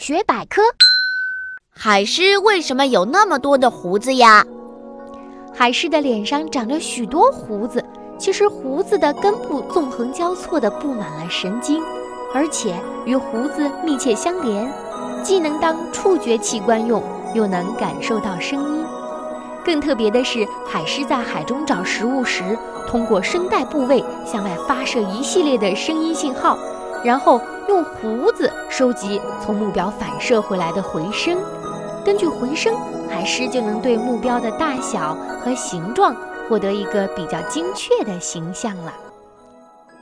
大学百科：海狮为什么有那么多的胡子呀？海狮的脸上长着许多胡子，其实胡子的根部纵横交错地布满了神经，而且与胡子密切相连，既能当触觉器官用，又能感受到声音。更特别的是，海狮在海中找食物时，通过声带部位向外发射一系列的声音信号，然后用胡子收集从目标反射回来的回声。根据回声，海狮就能对目标的大小和形状获得一个比较精确的形象了。